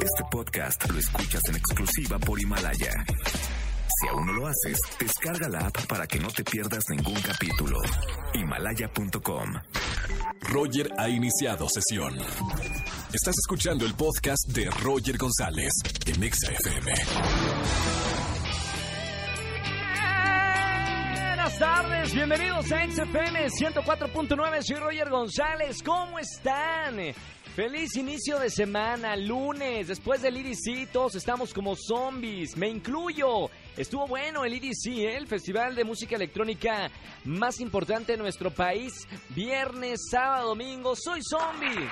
Este podcast lo escuchas en exclusiva por Himalaya. Si aún no lo haces, descarga la app para que no te pierdas ningún capítulo. Himalaya.com. Roger ha iniciado sesión. Estás escuchando el podcast de Roger González en Exa FM. Buenas tardes, bienvenidos a XFM 104.9, soy Roger González, ¿cómo están? Feliz inicio de semana, lunes, después del EDC todos estamos como zombies, me incluyo. Estuvo bueno el EDC, ¿eh? el festival de música electrónica más importante de nuestro país. Viernes, sábado, domingo, soy zombie.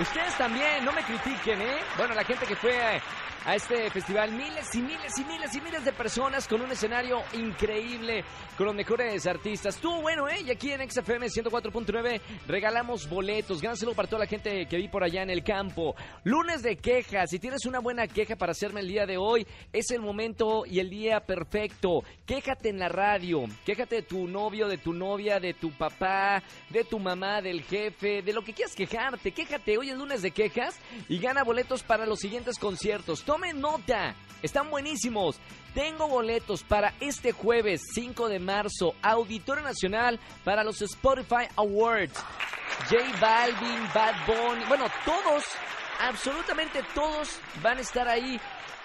Ustedes también, no me critiquen, ¿eh? Bueno, la gente que fue a, este festival, miles y miles y miles y miles de personas con un escenario increíble, con los mejores artistas. Estuvo bueno, ¿eh? Y aquí en XFM 104.9 regalamos boletos. Gánaselo para toda la gente que vi por allá en el campo. Lunes de quejas. Si tienes una buena queja para hacerme el día de hoy, es el momento y el día perfecto. Quéjate en la radio. Quéjate de tu novio, de tu novia, de tu papá, de tu mamá, del jefe, de lo que quieras quejarte. Quéjate. Hoy es lunes de quejas y gana boletos para los siguientes conciertos. Tomen nota. Están buenísimos. Tengo boletos para este jueves 5 de marzo, Auditorio Nacional para los Spotify Awards. J Balvin, Bad Bunny, bueno, todos, absolutamente todos van a estar ahí.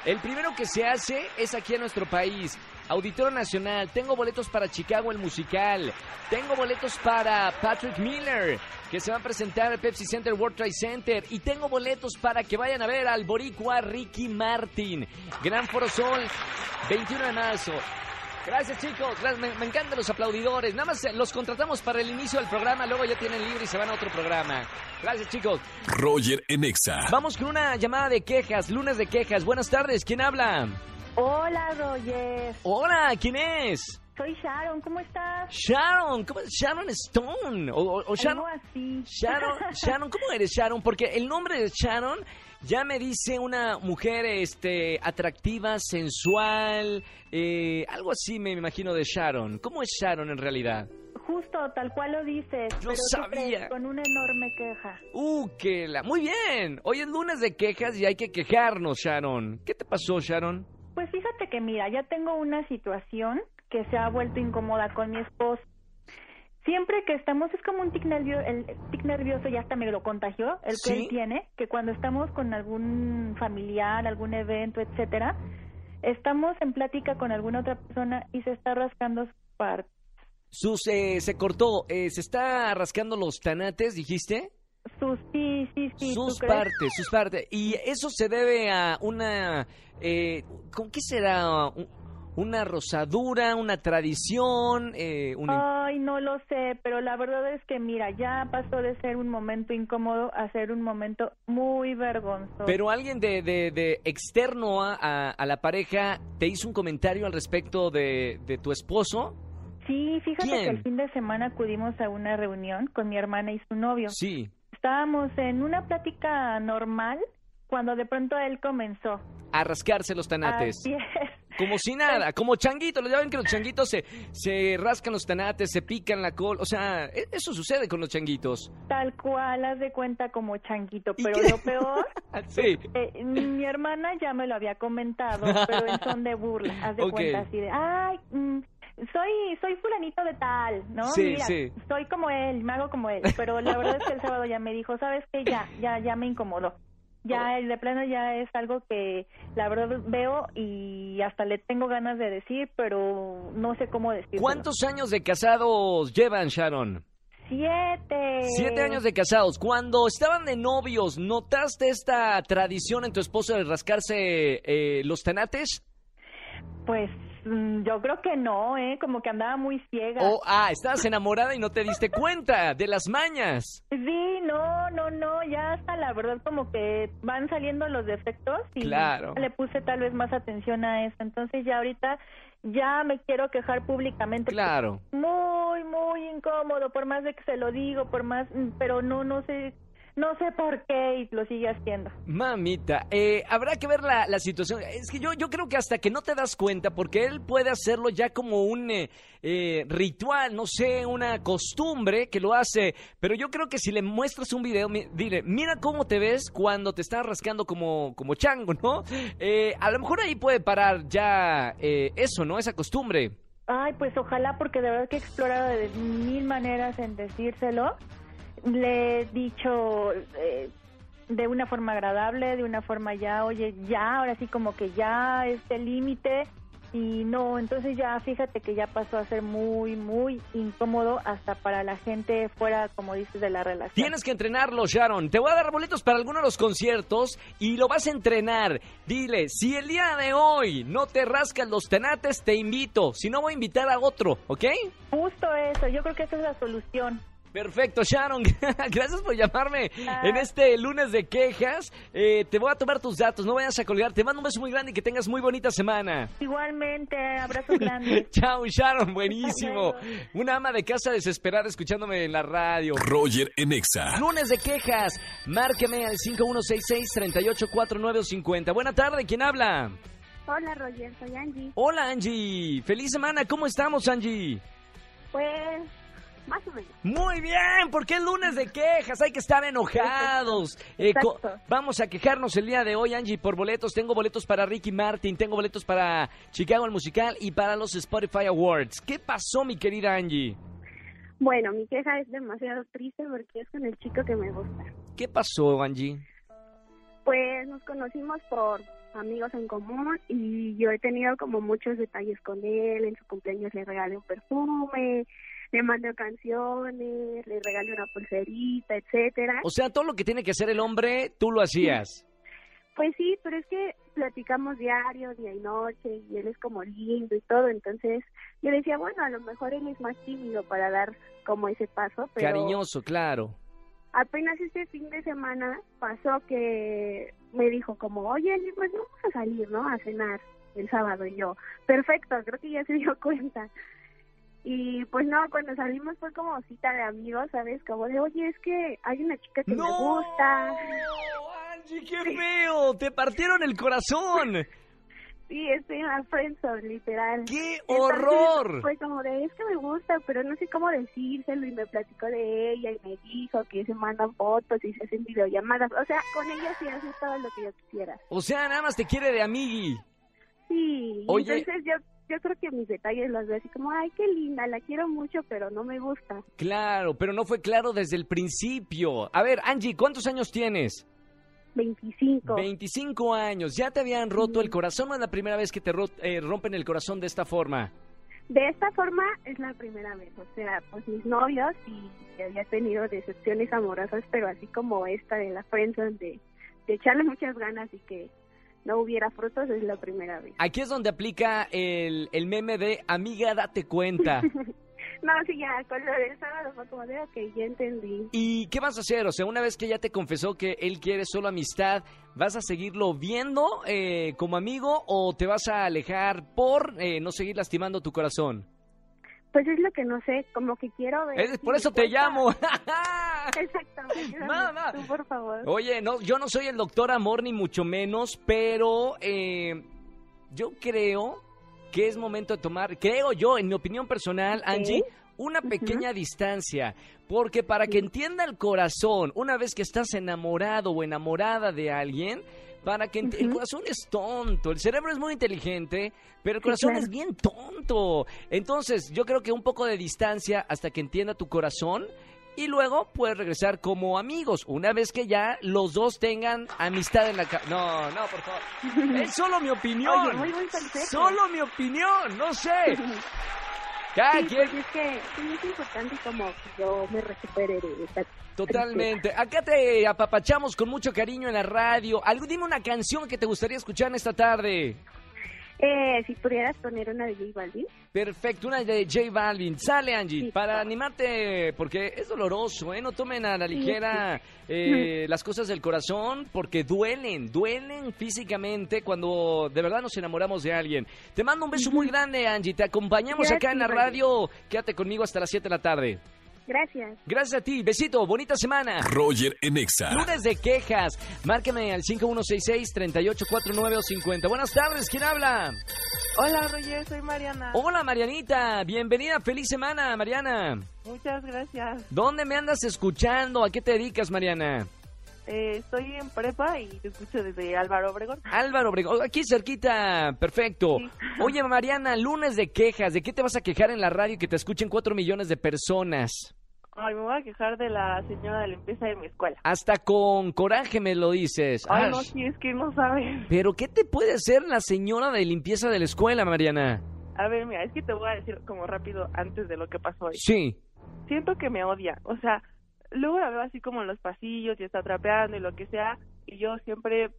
El primero que se hace es aquí en nuestro país. Auditorio Nacional, tengo boletos para Chicago el musical, tengo boletos para Patrick Miller, que se va a presentar al Pepsi Center World Trade Center, y tengo boletos para que vayan a ver al boricua Ricky Martin. Gran Foro Sol, 21 de marzo. Gracias chicos, gracias, me, me, encantan los aplaudidores. Nada más los contratamos para el inicio del programa, luego ya tienen libre y se van a otro programa. Gracias chicos. Roger en Exa. Vamos con una llamada de quejas, lunes de quejas. Buenas tardes, ¿quién habla? Hola, Roger. Hola, ¿quién es? Soy Sharon, ¿cómo estás? Sharon, ¿cómo es? Sharon Stone. O, Sharon, Algo así. Sharon, Sharon, ¿cómo eres Sharon? Porque el nombre de Sharon ya me dice una mujer este, atractiva, sensual, eh, algo así me imagino de Sharon. ¿Cómo es Sharon en realidad? Justo, tal cual lo dices. Yo pero ¿qué sabía. Con una enorme queja. Uh, que la... Muy bien. Hoy es lunes de quejas y hay que quejarnos, Sharon. ¿Qué te pasó, Sharon? Pues fíjate que mira, ya tengo una situación que se ha vuelto incómoda con mi esposo. Siempre que estamos, es como un tic nervioso, el tic nervioso ya hasta me lo contagió, el que él tiene, que cuando estamos con algún familiar, algún evento, etcétera, estamos en plática con alguna otra persona y se está rascando su parte. Sus, eh, se cortó, eh, se está rascando los tanates, dijiste. Sus, sí, sí, sí. ¿tú sus partes, sus partes. Y eso se debe a una... Eh, ¿Con qué será? Un- ¿Una rosadura, una tradición? Eh, Ay, no lo sé, pero la verdad es que mira, ya pasó de ser un momento incómodo a ser un momento muy vergonzoso. Pero alguien de, de- de externo a, a- a la pareja te hizo un comentario al respecto de, de tu esposo. Sí, fíjate ¿Quién? que el fin de semana acudimos a una reunión con mi hermana y su novio. Sí. Estábamos en una plática normal cuando de pronto él comenzó. A rascarse los tanates. Así es. Como si nada, como changuitos. Ya ven que los changuitos se, se rascan los tanates, se pican la col. O sea, e- eso sucede con los changuitos. Tal cual, haz de cuenta como changuito. ¿Y Pero lo peor, Sí. eh, mi hermana ya me lo había comentado, pero en son de burla. Haz de cuenta así de, ay, mm, soy soy fulanito de tal, ¿no? Sí, Mira, sí. soy como él, me hago como él. Pero la verdad es que el sábado ya me dijo, ¿sabes qué? Ya, ya, ya me incomodó. Ya, el de plano ya es algo que la verdad veo y hasta le tengo ganas de decir, pero no sé cómo decirlo. ¿Cuántos años de casados llevan, Sharon? Siete. Siete años de casados. Cuando estaban de novios, ¿notaste esta tradición en tu esposo de rascarse eh, los tanates? Pues yo creo que no, ¿eh? Como que andaba muy ciega. O, ah, estabas enamorada y no te diste cuenta de las mañas. Sí, no, no, no, ya hasta la verdad como que van saliendo los defectos y Claro. le puse tal vez más atención a eso. Entonces ya ahorita ya me quiero quejar públicamente. Claro. Muy, muy incómodo, por más de que se lo digo, por más, mm, pero no, no sé, No sé por qué y lo sigue haciendo. Mamita, eh, habrá que ver la, la situación. Es que yo, yo creo que hasta que no te das cuenta, porque él puede hacerlo ya como un eh, eh, ritual, no sé, una costumbre que lo hace. Pero yo creo que si le muestras un video, mi- dile, mira cómo te ves cuando te estás rascando como, como chango, ¿no? Eh, a lo mejor ahí puede parar ya eh, eso, ¿no? Esa costumbre. Ay, pues ojalá, porque de verdad que he explorado de mil maneras en decírselo. Le he dicho eh, de una forma agradable, de una forma ya, oye, ya, ahora sí como que ya este límite. Y no, entonces ya fíjate que ya pasó a ser muy, muy incómodo hasta para la gente fuera, como dices, de la relación. Tienes que entrenarlo, Sharon. Te voy a dar boletos para alguno de los conciertos y lo vas a entrenar. Dile, si el día de hoy no te rascas los tenates, te invito. Si no, voy a invitar a otro, ¿ok? Justo eso, yo creo que esa es la solución. Perfecto, Sharon. Gracias por llamarme Ah. en este lunes de quejas. Eh, te voy a tomar tus datos, no vayas a colgar. Te mando un beso muy grande y que tengas muy bonita semana. Igualmente, abrazo grande. Chao, Sharon, buenísimo. Una ama de casa desesperada escuchándome en la radio. Roger en Exa. Lunes de quejas. Márqueme al 5166-384950. Buena tarde, ¿quién habla? Hola Roger, soy Angie. Hola, Angie. Feliz semana, ¿cómo estamos, Angie? Pues, más o menos. Muy bien, porque es lunes de quejas, hay que estar enojados. Eh, vamos a quejarnos el día de hoy, Angie, por boletos. Tengo boletos para Ricky Martin, tengo boletos para Chicago el Musical y para los Spotify Awards. ¿Qué pasó, mi querida Angie? Bueno, mi queja es demasiado triste porque es con el chico que me gusta. ¿Qué pasó, Angie? Pues nos conocimos por amigos en común y yo he tenido como muchos detalles con él. En su cumpleaños le regalé un perfume, le mandé canciones, le regalé una pulserita, etcétera. O sea, todo lo que tiene que hacer el hombre, tú lo hacías. Pues sí, pero es que platicamos diario, día y noche, y él es como lindo y todo, entonces yo decía, bueno, a lo mejor él es más tímido para dar como ese paso, pero Cariñoso, claro. apenas este fin de semana pasó que me dijo como, oye, pues vamos a salir, ¿no? A cenar el sábado, y yo, perfecto, creo que ya se dio cuenta. Y pues no, cuando salimos fue como cita de amigos, ¿sabes? Como de, oye, es que hay una chica que me gusta. Angie, qué feo. Te partieron el corazón. Sí, estoy en la friendzone, literal. ¡Qué Entonces, horror! Fue como de, es que me gusta, pero no sé cómo decírselo y me platicó de ella y me dijo que se mandan fotos y se hacen videollamadas. O sea, con ella sí hace todo lo que yo quisiera. O sea, nada más te quiere de amigui. Sí, Oye. entonces yo, yo creo que mis detalles los veo así como, ay, qué linda, la quiero mucho, pero no me gusta. Claro, pero no fue claro desde el principio. A ver, Angie, ¿cuántos años tienes? 25. 25 años. ¿Ya te habían roto el corazón o es la primera vez que te ro- eh, rompen el corazón de esta forma? De esta forma es la primera vez, o sea, pues mis novios y que había tenido decepciones amorosas, pero así como esta de la friendzone de, de echarle muchas ganas y que no hubiera frutos es la primera vez. Aquí es donde aplica el, el meme de amiga, date cuenta. No, sí, ya, con lo del sábado fue como de, ok, ya entendí. ¿Y qué vas a hacer? O sea, una vez que ya te confesó que él quiere solo amistad, ¿vas a seguirlo viendo eh, como amigo o te vas a alejar por eh, no seguir lastimando tu corazón? Pues es lo que no sé, como que quiero ver. Es- si por eso te llamo. Exactamente. Mamá. Tú, por favor. Oye, no, yo no soy el doctor amor ni mucho menos, pero eh, yo creo que es momento de tomar, creo yo, en mi opinión personal, Angie, una pequeña distancia, porque para que entienda el corazón, una vez que estás enamorado o enamorada de alguien, para que el corazón es tonto, el cerebro es muy inteligente, pero el corazón claro. es bien tonto. Entonces, yo creo que un poco de distancia hasta que entienda tu corazón y luego puedes regresar como amigos, una vez que ya los dos tengan amistad en la casa. No, no, por favor. Es solo mi opinión. Oye, muy. Solo mi opinión, no sé. Cada Sí, quien, pues es que sí es importante como que yo me recupere de esta totalmente. Acá te apapachamos con mucho cariño en la radio. Algo, dime una canción que te gustaría escuchar en esta tarde. Eh, si pudieras poner una de J Balvin. Perfecto, una de J Balvin. Sale, Angie, Sí. para animarte, porque es doloroso, ¿eh? No tomen a la ligera eh, las cosas del corazón, porque duelen, duelen físicamente cuando de verdad nos enamoramos de alguien. Te mando un beso muy grande, Angie. Te acompañamos acá en la radio. Quédate conmigo hasta las 7 de la tarde. Gracias. Gracias a ti. Besito. Bonita semana. Roger en Exa. Lunes de quejas. Márqueme al 5166-3849 o 50. Buenas tardes. ¿Quién habla? Hola, Roger, soy Mariana. Hola, Marianita. Bienvenida. Feliz semana, Mariana. Muchas gracias. ¿Dónde me andas escuchando? ¿A qué te dedicas, Mariana? Eh, estoy en prepa y te escucho desde Álvaro Obregón. Álvaro Obregón. Aquí cerquita. Perfecto. Sí. Oye, Mariana, lunes de quejas. ¿De qué te vas a quejar en la radio que te escuchen cuatro millones de personas? Ay, me voy a quejar de la señora de limpieza de mi escuela. Hasta con coraje me lo dices. Ay, no, Ay, sí, es que no sabes. Pero ¿qué te puede hacer la señora de limpieza de la escuela, Mariana? A ver, mira, es que te voy a decir como rápido antes de lo que pasó hoy. Sí. Siento que me odia. O sea, luego la veo así como en los pasillos y está trapeando y lo que sea. Y yo siempre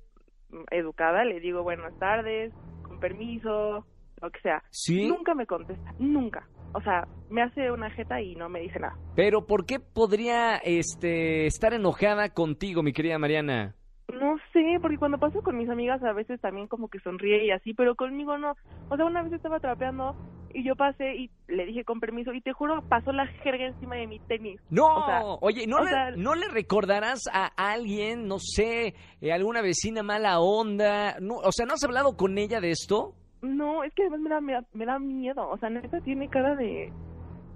educada le digo buenas tardes, con permiso, lo que sea. ¿Sí? Nunca me contesta, nunca. O sea, me hace una jeta y no me dice nada. Pero ¿por qué podría este estar enojada contigo, mi querida Mariana? No sé, porque cuando paso con mis amigas a veces también como que sonríe y así, pero conmigo no. O sea, una vez estaba trapeando y yo pasé y le dije con permiso y te juro, pasó la jerga encima de mi tenis. No, O sea, oye, ¿no, o le, sea- ¿no le recordarás a alguien, no sé, eh, alguna vecina mala onda? No, o sea, ¿no has hablado con ella de esto? No, es que además me da, me da, me da miedo. O sea, neta tiene cara de...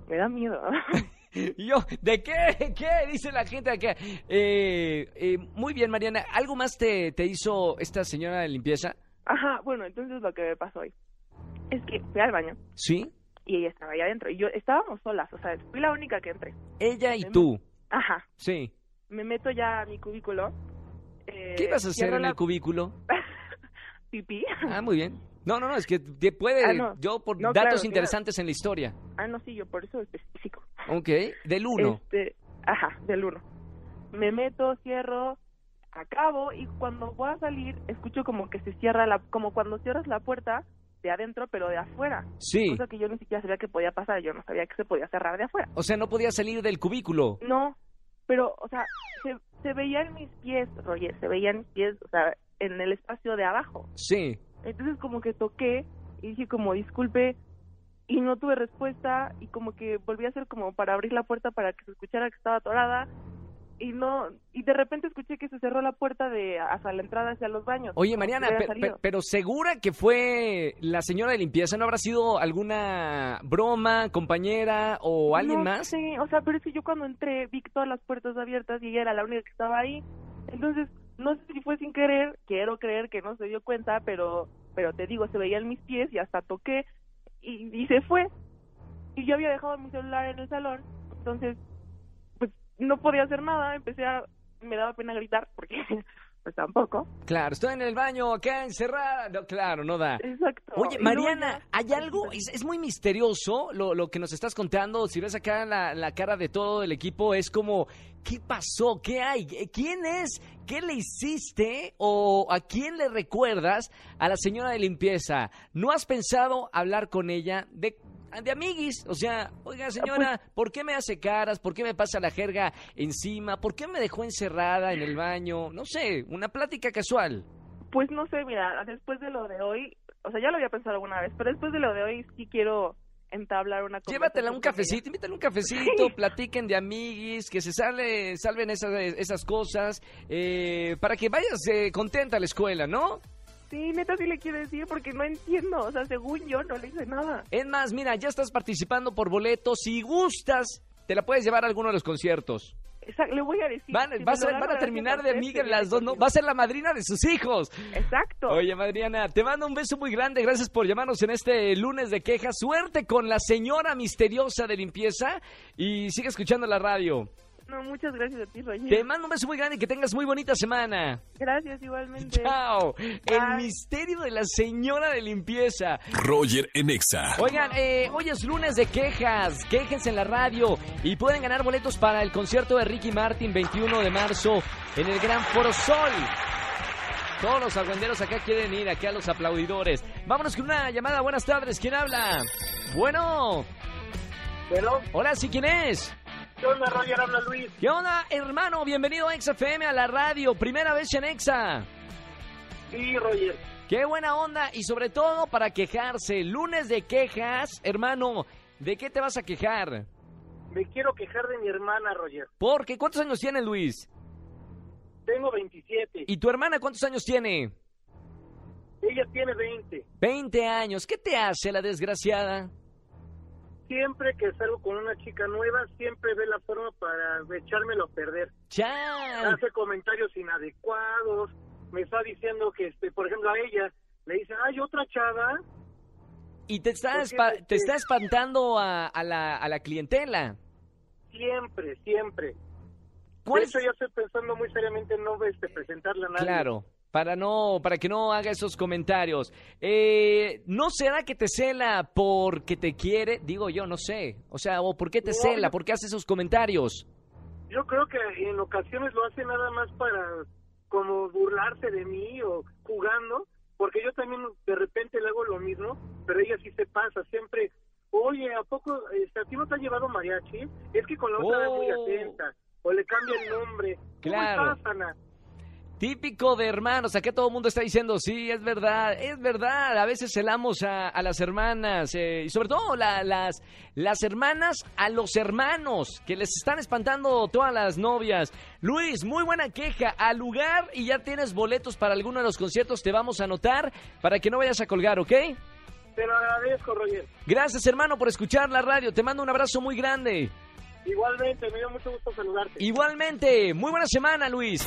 Me da miedo. Y yo, ¿de qué? ¿Qué? Dice la gente acá. Eh, eh, muy bien, Mariana. ¿Algo más te, te hizo esta señora de limpieza? Ajá, bueno, entonces lo que me pasó hoy es que fui al baño ¿Sí? y ella estaba ahí adentro y yo estábamos solas, o sea, fui la única que entré. Ella y Me- tú. Ajá, Sí. me meto ya a mi cubículo. eh, ¿Qué vas a hacer en la el cubículo? pipí. Ah, muy bien. No, no, no, es que te puede, Ah, no. yo por No, datos claro, claro. interesantes en la historia. Ah, no, sí, yo por eso específico. Ok, del uno. Este, ajá, del uno. Me meto, cierro, acabo y cuando voy a salir escucho como que se cierra la, como cuando cierras la puerta de adentro pero de afuera. Sí. Cosa que yo ni siquiera sabía que podía pasar, yo no sabía que se podía cerrar de afuera. O sea, no podía salir del cubículo. No, pero, o sea, se, se veían mis pies, Roger, se veían mis pies, o sea, en el espacio de abajo. Sí. Entonces como que toqué y dije como disculpe y no tuve respuesta y como que volví a hacer como para abrir la puerta para que se escuchara que estaba atorada y no y de repente escuché que se cerró la puerta de hacia la entrada hacia los baños. Oye, Mariana, pero segura que fue la señora de limpieza, ¿no habrá sido alguna broma, compañera o alguien No más? sé, o sea, pero es que yo cuando entré vi todas las puertas abiertas y ella era la única que estaba ahí. Entonces, no sé si fue sin querer, quiero creer que no se dio cuenta, pero pero te digo, se veían mis pies y hasta toqué y, y se fue. Y yo había dejado mi celular en el salón, entonces pues no podía hacer nada, empecé a me daba pena gritar porque pues tampoco. Claro, estoy en el baño acá encerrada. No, claro, no da. Exacto. Oye, Mariana, ¿hay algo? Es, es muy misterioso lo, lo que nos estás contando. Si ves acá la, la cara de todo el equipo, es como, ¿qué pasó? ¿Qué hay? ¿Quién es? ¿Qué le hiciste? ¿O a quién le recuerdas a la señora de limpieza? ¿No has pensado hablar con ella de, de amiguis? O sea, oiga, señora, ¿por qué me hace caras? ¿Por qué me pasa la jerga encima? ¿Por qué me dejó encerrada en el baño? No sé, una plática casual. Pues no sé, mira, después de lo de hoy, o sea, ya lo había pensado alguna vez, pero después de lo de hoy sí quiero entablar una Llévatela un conversación con ella. cafecito, invítale un cafecito, platiquen de amiguis, que se sale, salven esas, esas cosas, eh, para que vayas eh, contenta a la escuela, ¿no? Sí, neta sí le quiero decir porque no entiendo, o sea, según yo no le hice nada. Es más, mira, ya estás participando por boletos, si gustas, te la puedes llevar a alguno de los conciertos. Exacto, le voy a decir. Van, si a, van terminar de amigas las dos, ¿no? Va a ser la madrina de sus hijos. Exacto. Oye, Madriana, te mando un beso muy grande. Gracias por llamarnos en este lunes de quejas. Suerte con la señora misteriosa de limpieza y sigue escuchando la radio. No, muchas gracias a ti, Roger. Te mando un beso muy grande y que tengas muy bonita semana. Gracias igualmente. Chao. El misterio de la señora de limpieza. Roger en Exa. Oigan, eh, hoy es lunes de quejas. Quéjense en la radio y pueden ganar boletos para el concierto de Ricky Martin 21 de marzo en el Gran Foro Sol. Todos los argüenderos acá quieren ir, acá los aplaudidores. Vámonos con una llamada. Buenas tardes. ¿Quién habla? Bueno. Bueno, Hola, ¿sí quién es? ¿Qué onda, Roger? Habla Luis. ¿Qué onda, hermano? Bienvenido a XFM a la radio. Primera vez en Exa. Sí, Roger. Qué buena onda y sobre todo para quejarse. Lunes de quejas, hermano. ¿De qué te vas a quejar? me quiero quejar de mi hermana, Roger. ¿Por qué? ¿Cuántos años tiene Luis? Tengo 27. ¿Y tu hermana cuántos años tiene? Ella tiene 20. 20 años. ¿Qué te hace la desgraciada? Siempre que salgo con una chica nueva, siempre ve la forma para echármelo a perder. ¡Chal! Hace comentarios inadecuados. Me está diciendo que, este, por ejemplo, a ella le dice, hay otra chava. Y te está, te Porque- está espantando a, a la, a la clientela. Siempre, siempre. ¿Cuál de es- hecho, ya estoy pensando muy seriamente en no este, presentarla a nadie. Claro, para no, para que no haga esos comentarios. Eh, ¿No será que te cela porque te quiere? Digo yo, no sé. O sea, ¿o por qué te No, cela? ¿Por qué hace esos comentarios? Yo creo que en ocasiones lo hace nada más para como burlarse de mí o jugando, porque yo también de repente le hago lo mismo, pero ella sí se pasa, siempre, oye, ¿a poco este, a ti no te ha llevado mariachi? Es que con la otra es muy Oh. atenta, o le cambia el nombre. ¿Cómo Claro. estás, Ana? Típico de hermanos, acá todo el mundo está diciendo, sí, es verdad, es verdad, a veces celamos a, a las hermanas, eh, y sobre todo la- las, las hermanas a los hermanos, que les están espantando todas las novias. Luis, muy buena queja, al lugar y ya tienes boletos para alguno de los conciertos, te vamos a anotar para que no vayas a colgar, ¿ok? Te lo agradezco, Roger. Gracias hermano por escuchar la radio, te mando un abrazo muy grande. Igualmente, me dio mucho gusto saludarte. Igualmente, muy buena semana Luis.